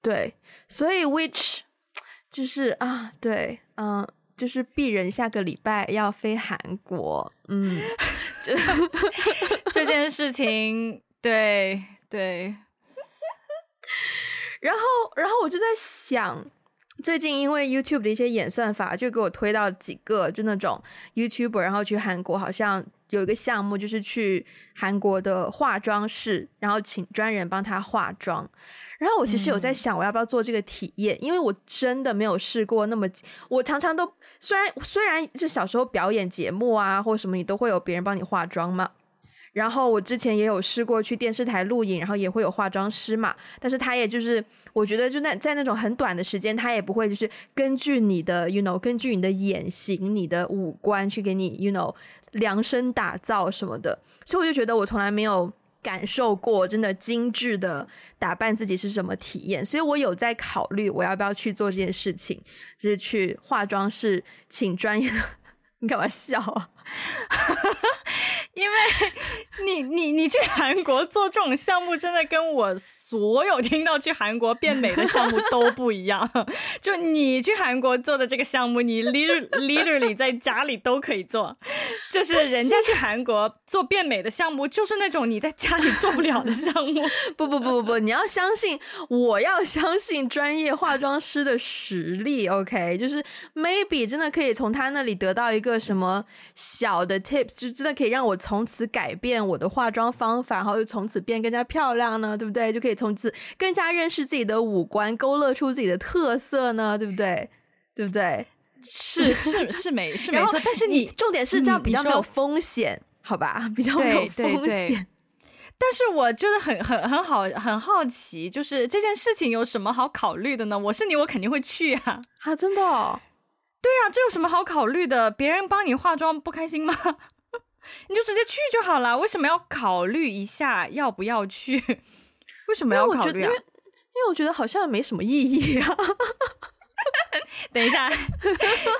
对，所以 which 就是啊，对，嗯。就是鄙人下个礼拜要飞韩国，嗯，这这件事情，对对。然后，然后我就在想，最近因为 YouTube 的一些演算法，就给我推到几个就那种 YouTuber，然后去韩国，好像有一个项目，就是去韩国的化妆室，然后请专人帮他化妆。然后我其实有在想，我要不要做这个体验？嗯、因为我真的没有试过那么，我常常都虽然虽然就小时候表演节目啊或什么，你都会有别人帮你化妆嘛。然后我之前也有试过去电视台录影，然后也会有化妆师嘛。但是他也就是，我觉得就那在那种很短的时间，他也不会就是根据你的，you know，根据你的眼型、你的五官去给你，you know，量身打造什么的。所以我就觉得我从来没有。感受过真的精致的打扮自己是什么体验，所以我有在考虑我要不要去做这件事情，就是去化妆室请专业的。你干嘛笑啊？因为你你你去韩国做这种项目，真的跟我所有听到去韩国变美的项目都不一样。就你去韩国做的这个项目，你 literally 在家里都可以做。就是人家去韩国做变美的项目，就是那种你在家里做不了的项目。不不不不不，你要相信，我要相信专业化妆师的实力。OK，就是 maybe 真的可以从他那里得到一个什么小的 tips，就真的可以让我。从此改变我的化妆方法，然后又从此变更加漂亮呢，对不对？就可以从此更加认识自己的五官，勾勒出自己的特色呢，对不对？对不对？是是是没是没错，但是你重点是这样比较没有风险，好吧？比较没有风险。但是我真的很很很好很好奇，就是这件事情有什么好考虑的呢？我是你，我肯定会去啊！啊，真的哦？对啊，这有什么好考虑的？别人帮你化妆不开心吗？你就直接去就好了，为什么要考虑一下要不要去？为什么要考虑啊？因为，因为，我觉得好像没什么意义啊。等一下，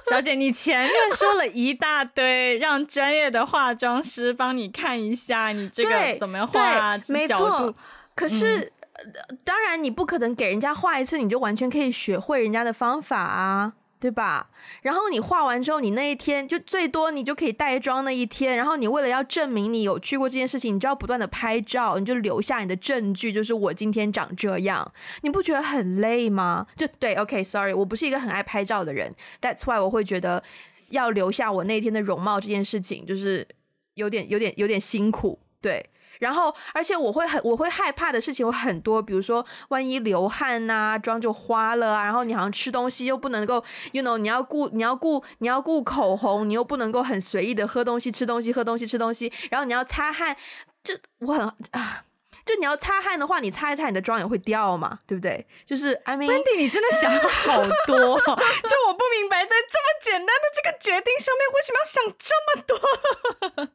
小姐，你前面说了一大堆，让专业的化妆师帮你看一下你这个怎么样画，没错。可是，嗯，当然你不可能给人家画一次，你就完全可以学会人家的方法啊。对吧？然后你画完之后，你那一天就最多你就可以带妆那一天。然后你为了要证明你有去过这件事情，你就要不断的拍照，你就留下你的证据，就是我今天长这样。你不觉得很累吗？就对，OK，Sorry，我不是一个很爱拍照的人。That's why 我会觉得要留下我那天的容貌这件事情，就是有点、有点、有点辛苦。对。然后，而且我会很，我会害怕的事情有很多，比如说万一流汗呐、妆就花了啊。然后你好像吃东西又不能够，you know，你要顾，你要顾，你要顾口红，你又不能够很随意的喝东西、吃东西、喝东西、吃东西。然后你要擦汗，这我很啊，就你要擦汗的话，你擦一擦，你的妆也会掉嘛，对不对？就是 I mean Wendy，你真的想好多，就我不明白，在这么简单的这个决定上面，为什么要想这么多？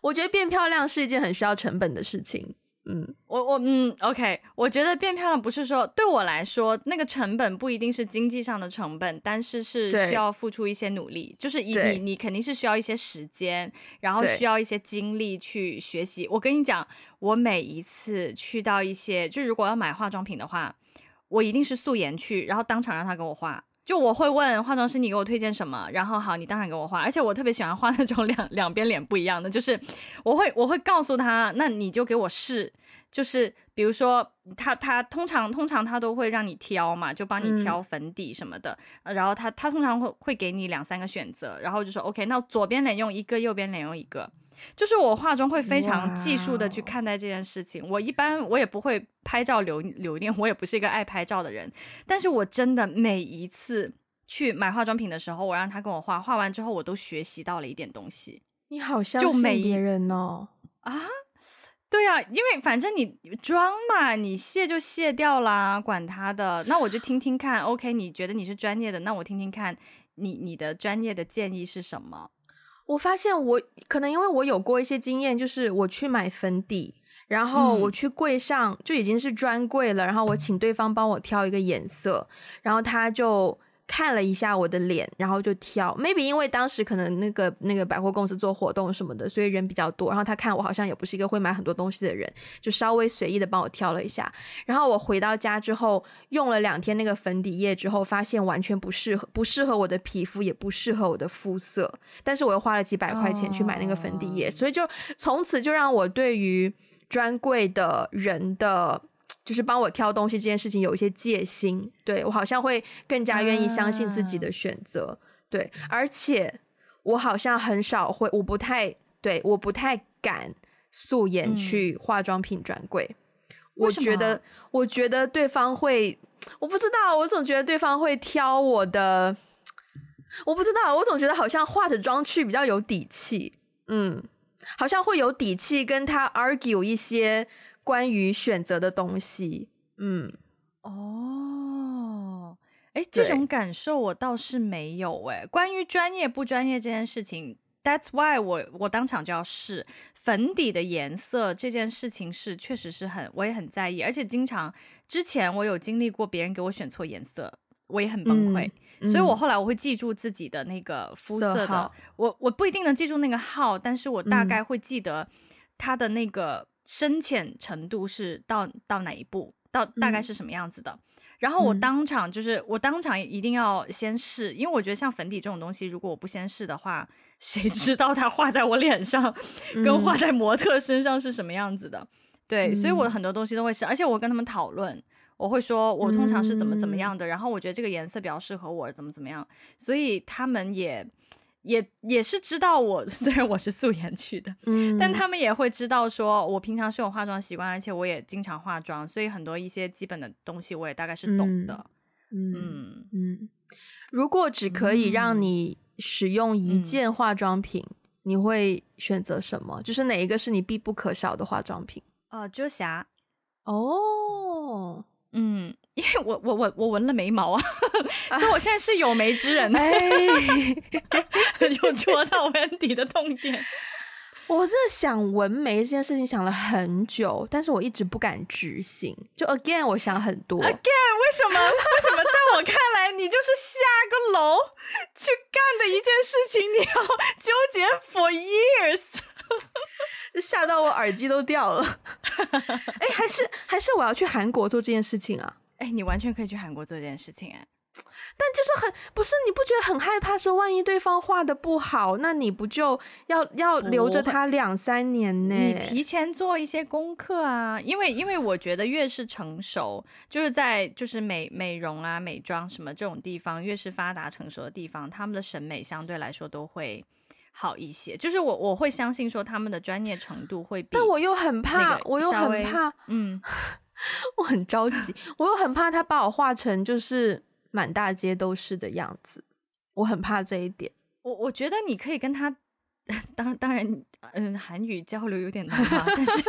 我觉得变漂亮是一件很需要成本的事情。嗯，我我嗯，OK，我觉得变漂亮不是说对我来说那个成本不一定是经济上的成本，但是是需要付出一些努力，就是你你你肯定是需要一些时间，然后需要一些精力去学习。我跟你讲，我每一次去到一些，就如果要买化妆品的话，我一定是素颜去，然后当场让他给我画。就我会问化妆师，你给我推荐什么？然后好，你当场给我画。而且我特别喜欢画那种两两边脸不一样的，就是我会我会告诉他，那你就给我试。就是比如说他他通常通常他都会让你挑嘛，就帮你挑粉底什么的。嗯、然后他他通常会会给你两三个选择，然后就说 OK，那左边脸用一个，右边脸用一个。就是我化妆会非常技术的去看待这件事情。我一般我也不会拍照留留念，我也不是一个爱拍照的人。但是我真的每一次去买化妆品的时候，我让他跟我画，画完之后我都学习到了一点东西。你好像就每别人哦啊，对啊，因为反正你妆嘛，你卸就卸掉啦，管他的。那我就听听看，OK？你觉得你是专业的，那我听听看你你的专业的建议是什么？我发现我可能因为我有过一些经验，就是我去买粉底，然后我去柜上就已经是专柜了，然后我请对方帮我挑一个颜色，然后他就。看了一下我的脸，然后就挑。Maybe 因为当时可能那个那个百货公司做活动什么的，所以人比较多。然后他看我好像也不是一个会买很多东西的人，就稍微随意的帮我挑了一下。然后我回到家之后，用了两天那个粉底液之后，发现完全不适合，不适合我的皮肤，也不适合我的肤色。但是我又花了几百块钱去买那个粉底液，oh. 所以就从此就让我对于专柜的人的。就是帮我挑东西这件事情有一些戒心，对，我好像会更加愿意相信自己的选择，啊、对，而且我好像很少会，我不太对，我不太敢素颜去化妆品专柜，嗯、我觉得，我觉得对方会，我不知道，我总觉得对方会挑我的，我不知道，我总觉得好像化着妆去比较有底气，嗯，好像会有底气跟他 argue 一些。关于选择的东西，嗯，哦，哎，这种感受我倒是没有哎。关于专业不专业这件事情，That's why 我我当场就要试粉底的颜色这件事情是确实是很我也很在意，而且经常之前我有经历过别人给我选错颜色，我也很崩溃，嗯，所以我后来我会记住自己的那个肤色的，色我我不一定能记住那个号，但是我大概会记得它的那个。深浅程度是到到哪一步，到大概是什么样子的？嗯、然后我当场就是、嗯、我当场一定要先试，因为我觉得像粉底这种东西，如果我不先试的话，谁知道它画在我脸上，跟画在模特身上是什么样子的？嗯、对，所以我很多东西都会试，而且我跟他们讨论，我会说我通常是怎么怎么样的，嗯、然后我觉得这个颜色比较适合我，怎么怎么样，所以他们也。也也是知道我，虽然我是素颜去的，嗯，但他们也会知道说我平常是有化妆习惯，而且我也经常化妆，所以很多一些基本的东西我也大概是懂的。嗯嗯，嗯，如果只可以让你使用一件化妆品，嗯，你会选择什么？就是哪一个是你必不可少的化妆品？呃，遮瑕。哦，嗯，因为我我我我纹了眉毛啊，所以我现在是有眉之人。哎，有戳到 Wendy 的痛点。我真的想纹眉这件事情想了很久，但是我一直不敢执行。就 again，我想很多。again，为什么？为什么在我看来，你就是下个楼去干的一件事情，你要纠结 for years，吓到我耳机都掉了。哎，还是还是我要去韩国做这件事情啊？哎，你完全可以去韩国做这件事情哎。但就是很不是，你不觉得很害怕？说万一对方画的不好，那你不就要要留着他两三年呢？你提前做一些功课啊，因为因为我觉得越是成熟，就是在就是美美容啊、美妆什么这种地方，越是发达成熟的地方，他们的审美相对来说都会好一些。就是我我会相信说他们的专业程度会比，但我又很怕，我又很怕，嗯，我很着急，我又很怕他把我画成就是。满大街都是的样子，我很怕这一点。我我觉得你可以跟他，当当然，嗯，韩语交流有点难嘛。但是，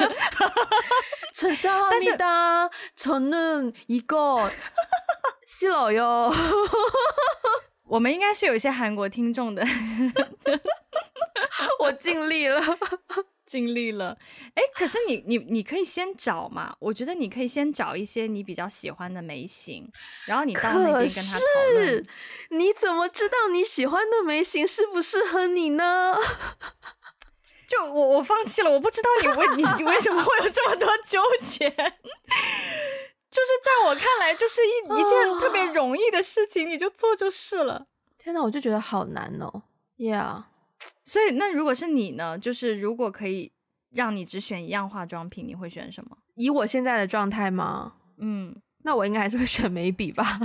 陈少你的承认一个是老哟。我们应该是有一些韩国听众的，我尽力了。尽力了，哎，可是你你你可以先找嘛，我觉得你可以先找一些你比较喜欢的眉型，然后你到那边跟他讨论。你怎么知道你喜欢的眉型适不适合你呢？就我我放弃了，我不知道你为你你为什么会有这么多纠结。就是在我看来，就是一一件特别容易的事情，你就做就是了。天呐，我就觉得好难哦。Yeah。所以，那如果是你呢？就是如果可以让你只选一样化妆品，你会选什么？以我现在的状态吗？嗯，那我应该还是会选眉笔吧。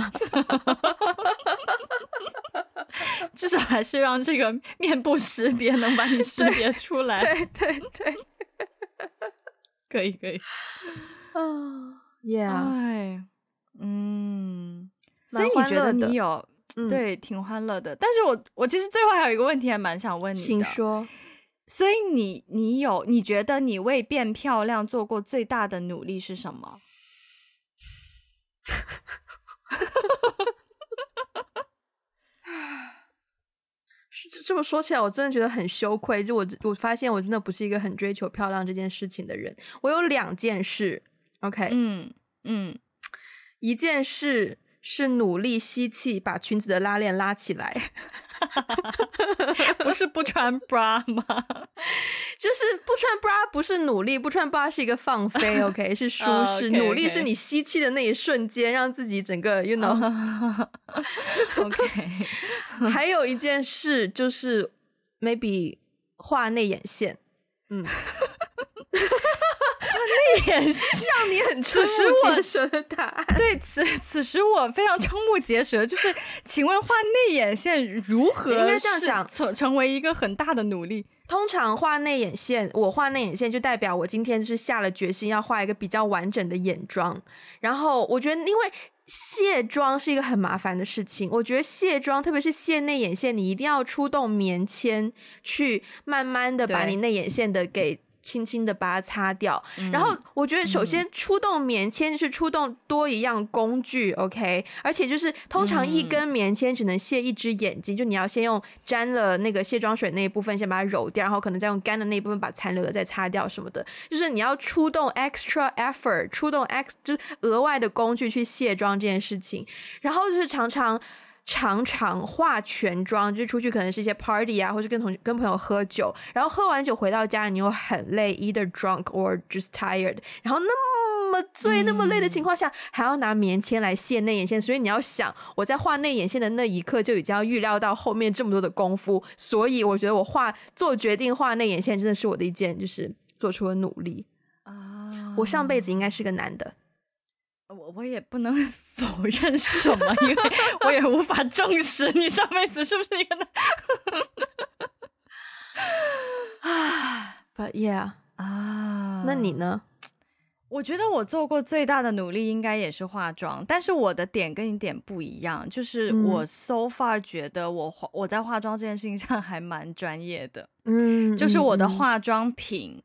至少还是让这个面部识别能把你识别出来。对对对，对，可以可以。啊 ，Yeah，哎，嗯，所以你觉得你有？嗯、对，挺欢乐的。但是我我其实最后还有一个问题，还蛮想问你的。请说。所以你你有你觉得你为变漂亮做过最大的努力是什么？这么说起来，我真的觉得很羞愧。就我我发现我真的不是一个很追求漂亮这件事情的人。我有两件事，OK，嗯嗯，一件事。是努力吸气，把裙子的拉链拉起来，不是不穿 bra 吗？就是不穿 bra 不是努力，不穿 bra 是一个放飞，OK，是舒适。Uh, okay, okay. 努力是你吸气的那一瞬间，让自己整个，you know，OK。还有一件事就是 maybe 画内眼线，嗯。内眼线让你很瞠目结舌的答案。对此，此时我非常瞠目结舌。就是，请问画内眼线如何？应该这样讲，成成为一个很大的努力。通常画内眼线，我画内眼线就代表我今天是下了决心要画一个比较完整的眼妆。然后我觉得，因为卸妆是一个很麻烦的事情，我觉得卸妆，特别是卸内眼线，你一定要出动棉签去慢慢的把你内眼线的给。轻轻的把它擦掉，嗯、然后我觉得首先出动棉签就是出动多一样工具、嗯、，OK，而且就是通常一根棉签只能卸一只眼睛，嗯、就你要先用沾了那个卸妆水那一部分先把它揉掉，然后可能再用干的那一部分把残留的再擦掉什么的，就是你要出动 extra effort，出动 x 就是额外的工具去卸妆这件事情，然后就是常常。常常化全妆，就是出去可能是一些 party 啊，或是跟同跟朋友喝酒，然后喝完酒回到家，你又很累，either drunk or just tired，然后那么醉、那么累的情况下，嗯、还要拿棉签来卸内眼线，所以你要想，我在画内眼线的那一刻就已经要预料到后面这么多的功夫，所以我觉得我画做决定画内眼线真的是我的一件就是做出了努力。啊，我上辈子应该是个男的。我我也不能 否认什么，因为我也无法证实你上辈子是不是一个男。啊，But yeah 啊，那你呢？我觉得我做过最大的努力应该也是化妆，但是我的点跟你点不一样，就是我 so far 觉得我化我在化妆这件事情上还蛮专业的，嗯，就是我的化妆品。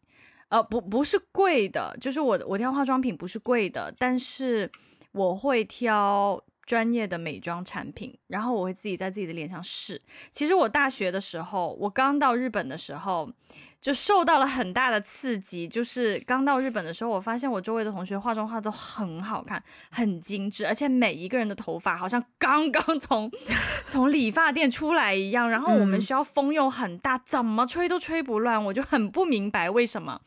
呃，不不是贵的，就是我我挑化妆品不是贵的，但是我会挑专业的美妆产品，然后我会自己在自己的脸上试。其实我大学的时候，我刚到日本的时候。就受到了很大的刺激，就是刚到日本的时候，我发现我周围的同学化妆化都很好看，很精致，而且每一个人的头发好像刚刚从 从理发店出来一样。然后我们学校风又很大，嗯、怎么吹都吹不乱，我就很不明白为什么，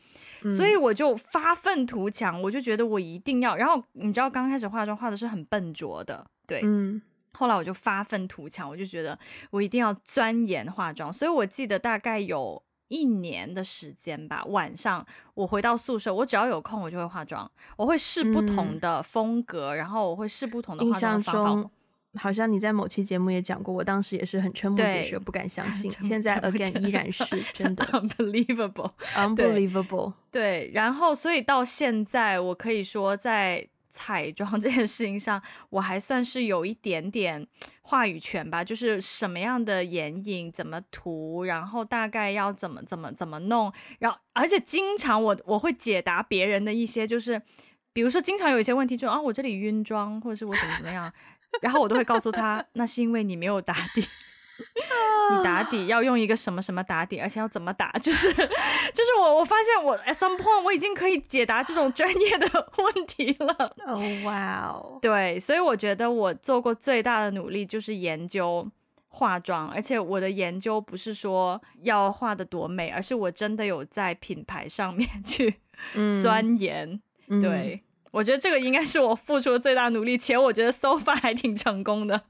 嗯、所以我就发愤图强，我就觉得我一定要。然后你知道，刚开始化妆化的是很笨拙的，对，嗯，后来我就发愤图强，我就觉得我一定要钻研化妆，所以我记得大概有。一年的时间吧，晚上我回到宿舍，我只要有空，我就会化妆。我会试不同的风格，嗯、然后我会试不同的化妆方法。好像你在某期节目也讲过，我当时也是很瞠目结舌，不敢相 信。现在 again 依然是 真的 unbelievable，unbelievable。对，然后所以到现在，我可以说在。彩妆这件事情上，我还算是有一点点话语权吧，就是什么样的眼影怎么涂，然后大概要怎么怎么怎么弄，然后而且经常我我会解答别人的一些，就是比如说经常有一些问题，就啊我这里晕妆，或者是我怎么怎么样，然后我都会告诉他，那是因为你没有打 底。你打底要用一个什么什么打底，而且要怎么打？就是就是我我发现我 at some point 我已经可以解答这种专业的 问题了。哦哇哦！对，所以我觉得我做过最大的努力就是研究化妆，而且我的研究不是说要画的多美，而是我真的有在品牌上面 去钻研。嗯、对，嗯、我觉得这个应该是我付出的最大努力，且我觉得 so far 还挺成功的。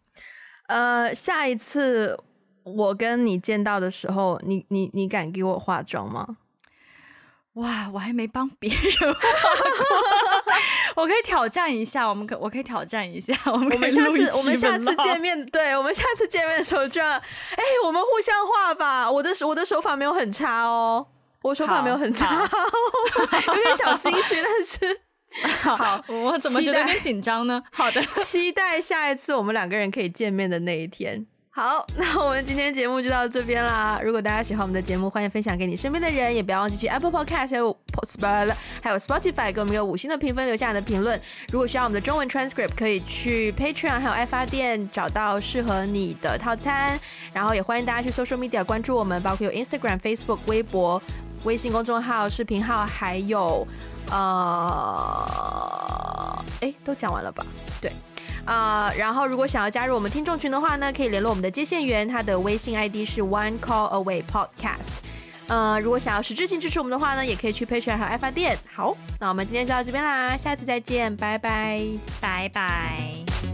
呃，下一次我跟你见到的时候，你你你敢给我化妆吗？哇，我还没帮别人化过，我可以挑战一下，我们可我可以挑战一下，我们可以下次我们下次见面，对，我们下次见面的时候这样，哎，我们互相画吧。我的我的手法没有很差哦，我手法没有很差，有点小心虚，但是。好，我怎么觉得有点紧张呢？好的，期待下一次我们两个人可以见面的那一天。好，那我们今天节目就到这边啦。如果大家喜欢我们的节目，欢迎分享给你身边的人，也不要忘记去 Apple Podcast 还有 Spotify 还有 Spotify 给我们一个五星的评分，留下你的评论。如果需要我们的中文 transcript，可以去 Patreon 还有爱发电找到适合你的套餐。然后也欢迎大家去 Social Media 关注我们，包括有 Instagram、Facebook、微博、微信公众号、视频号，还有。呃，哎，都讲完了吧？对，啊、然后如果想要加入我们听众群的话呢，可以联络我们的接线员，他的微信 ID 是 One Call Away Podcast。呃，如果想要实质性支持我们的话呢，也可以去 Patreon 和爱发电。好，那我们今天就到这边啦，下次再见，拜拜，拜拜。